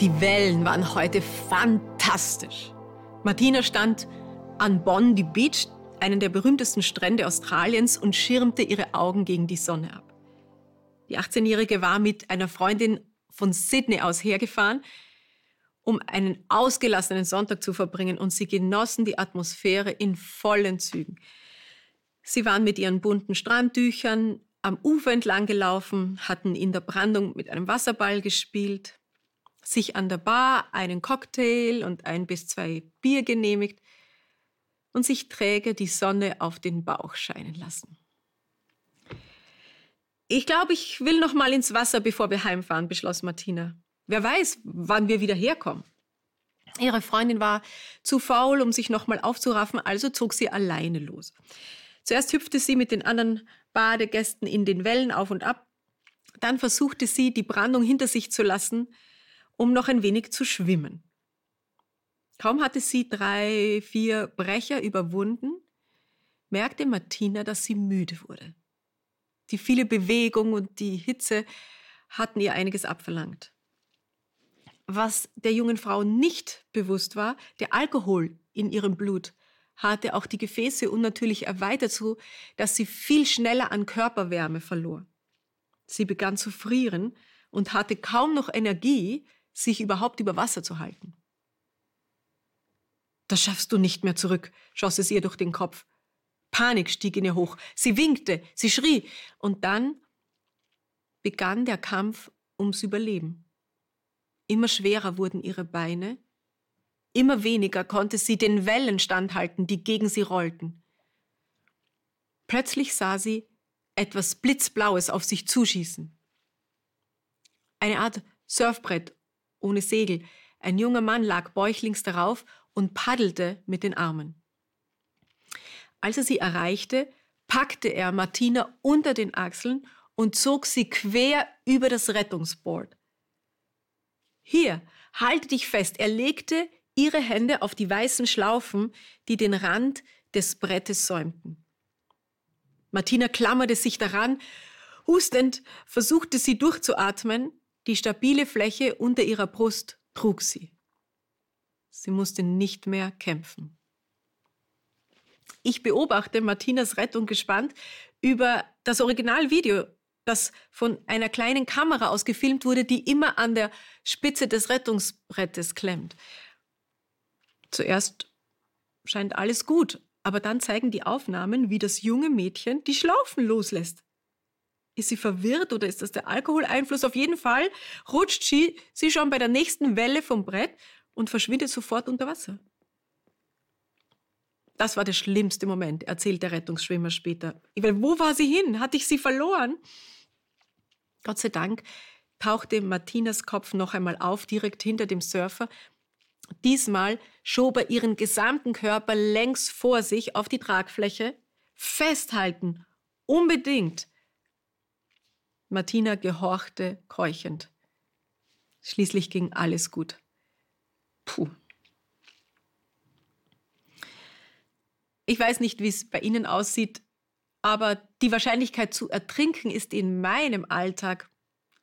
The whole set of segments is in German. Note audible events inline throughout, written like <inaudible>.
Die Wellen waren heute fantastisch. Martina stand an Bondi Beach, einen der berühmtesten Strände Australiens, und schirmte ihre Augen gegen die Sonne ab. Die 18-Jährige war mit einer Freundin von Sydney aus hergefahren, um einen ausgelassenen Sonntag zu verbringen, und sie genossen die Atmosphäre in vollen Zügen. Sie waren mit ihren bunten Strandtüchern am Ufer entlang gelaufen, hatten in der Brandung mit einem Wasserball gespielt, sich an der Bar einen Cocktail und ein bis zwei Bier genehmigt und sich träge die Sonne auf den Bauch scheinen lassen. Ich glaube, ich will noch mal ins Wasser, bevor wir heimfahren, beschloss Martina. Wer weiß, wann wir wieder herkommen. Ihre Freundin war zu faul, um sich noch mal aufzuraffen, also zog sie alleine los. Zuerst hüpfte sie mit den anderen Badegästen in den Wellen auf und ab. Dann versuchte sie, die Brandung hinter sich zu lassen, um noch ein wenig zu schwimmen. Kaum hatte sie drei, vier Brecher überwunden, merkte Martina, dass sie müde wurde. Die viele Bewegung und die Hitze hatten ihr einiges abverlangt. Was der jungen Frau nicht bewusst war, der Alkohol in ihrem Blut hatte auch die Gefäße unnatürlich erweitert, so dass sie viel schneller an Körperwärme verlor. Sie begann zu frieren und hatte kaum noch Energie, sich überhaupt über Wasser zu halten. Das schaffst du nicht mehr zurück, schoss es ihr durch den Kopf. Panik stieg in ihr hoch. Sie winkte, sie schrie. Und dann begann der Kampf ums Überleben. Immer schwerer wurden ihre Beine. Immer weniger konnte sie den Wellen standhalten, die gegen sie rollten. Plötzlich sah sie etwas Blitzblaues auf sich zuschießen. Eine Art Surfbrett ohne Segel. Ein junger Mann lag bäuchlings darauf und paddelte mit den Armen. Als er sie erreichte, packte er Martina unter den Achseln und zog sie quer über das Rettungsboard. Hier, halte dich fest. Er legte ihre Hände auf die weißen Schlaufen, die den Rand des Brettes säumten. Martina klammerte sich daran. Hustend versuchte sie durchzuatmen, die stabile Fläche unter ihrer Brust trug sie. Sie musste nicht mehr kämpfen. Ich beobachte Martinas Rettung gespannt über das Originalvideo, das von einer kleinen Kamera aus gefilmt wurde, die immer an der Spitze des Rettungsbrettes klemmt. Zuerst scheint alles gut, aber dann zeigen die Aufnahmen, wie das junge Mädchen die Schlaufen loslässt. Ist sie verwirrt oder ist das der Alkoholeinfluss? Auf jeden Fall rutscht sie, sie schon bei der nächsten Welle vom Brett und verschwindet sofort unter Wasser. Das war der schlimmste Moment, erzählt der Rettungsschwimmer später. Meine, wo war sie hin? Hatte ich sie verloren? Gott sei Dank tauchte Martinas Kopf noch einmal auf, direkt hinter dem Surfer. Diesmal schob er ihren gesamten Körper längs vor sich auf die Tragfläche. Festhalten, unbedingt. Martina gehorchte keuchend. Schließlich ging alles gut. Puh. Ich weiß nicht, wie es bei Ihnen aussieht, aber die Wahrscheinlichkeit zu ertrinken ist in meinem Alltag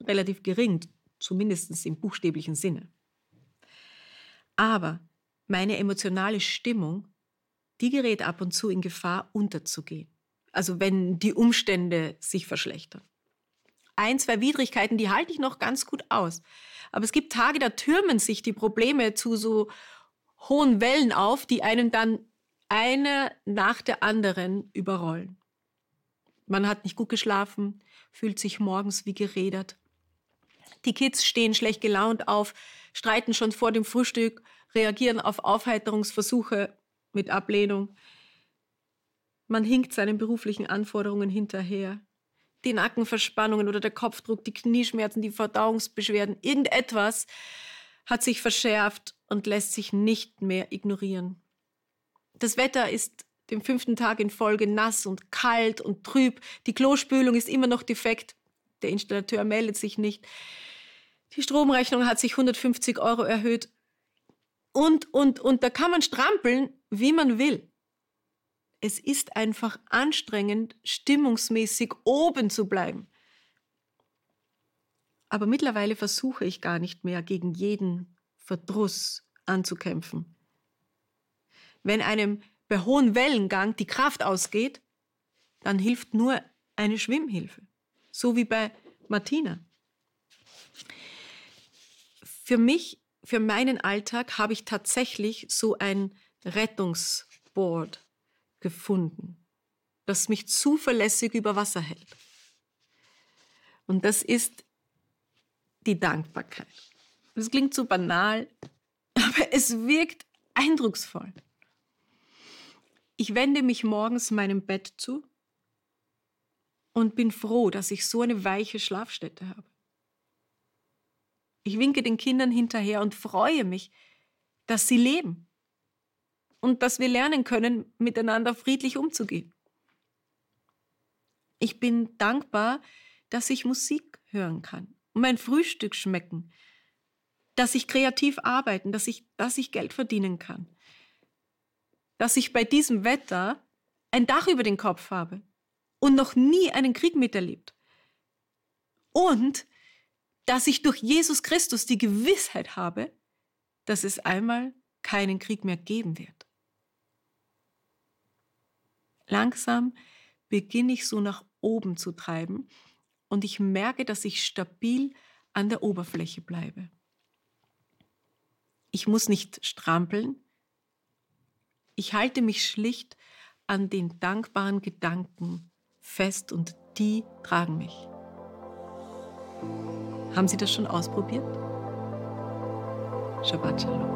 relativ gering, zumindest im buchstäblichen Sinne. Aber meine emotionale Stimmung, die gerät ab und zu in Gefahr, unterzugehen. Also wenn die Umstände sich verschlechtern ein, zwei Widrigkeiten, die halte ich noch ganz gut aus. Aber es gibt Tage, da türmen sich die Probleme zu so hohen Wellen auf, die einen dann eine nach der anderen überrollen. Man hat nicht gut geschlafen, fühlt sich morgens wie gerädert. Die Kids stehen schlecht gelaunt auf, streiten schon vor dem Frühstück, reagieren auf Aufheiterungsversuche mit Ablehnung. Man hinkt seinen beruflichen Anforderungen hinterher die Nackenverspannungen oder der Kopfdruck, die Knieschmerzen, die Verdauungsbeschwerden, irgendetwas hat sich verschärft und lässt sich nicht mehr ignorieren. Das Wetter ist den fünften Tag in Folge nass und kalt und trüb. Die Klospülung ist immer noch defekt. Der Installateur meldet sich nicht. Die Stromrechnung hat sich 150 Euro erhöht. Und, und, und da kann man strampeln, wie man will es ist einfach anstrengend, stimmungsmäßig oben zu bleiben. Aber mittlerweile versuche ich gar nicht mehr gegen jeden Verdruss anzukämpfen. Wenn einem bei hohem Wellengang die Kraft ausgeht, dann hilft nur eine Schwimmhilfe. So wie bei Martina. Für mich, für meinen Alltag habe ich tatsächlich so ein Rettungsboard gefunden, das mich zuverlässig über Wasser hält. Und das ist die Dankbarkeit. Das klingt so banal, <laughs> aber es wirkt eindrucksvoll. Ich wende mich morgens meinem Bett zu und bin froh, dass ich so eine weiche Schlafstätte habe. Ich winke den Kindern hinterher und freue mich, dass sie leben und dass wir lernen können, miteinander friedlich umzugehen. Ich bin dankbar, dass ich Musik hören kann und mein Frühstück schmecken, dass ich kreativ arbeiten, dass ich, dass ich Geld verdienen kann dass ich bei diesem Wetter ein Dach über den Kopf habe und noch nie einen Krieg miterlebt. Und dass ich durch Jesus Christus die Gewissheit habe, dass es einmal keinen Krieg mehr geben wird. Langsam beginne ich so nach oben zu treiben und ich merke, dass ich stabil an der Oberfläche bleibe. Ich muss nicht strampeln, ich halte mich schlicht an den dankbaren Gedanken fest und die tragen mich. Haben Sie das schon ausprobiert? Shabbat Shalom.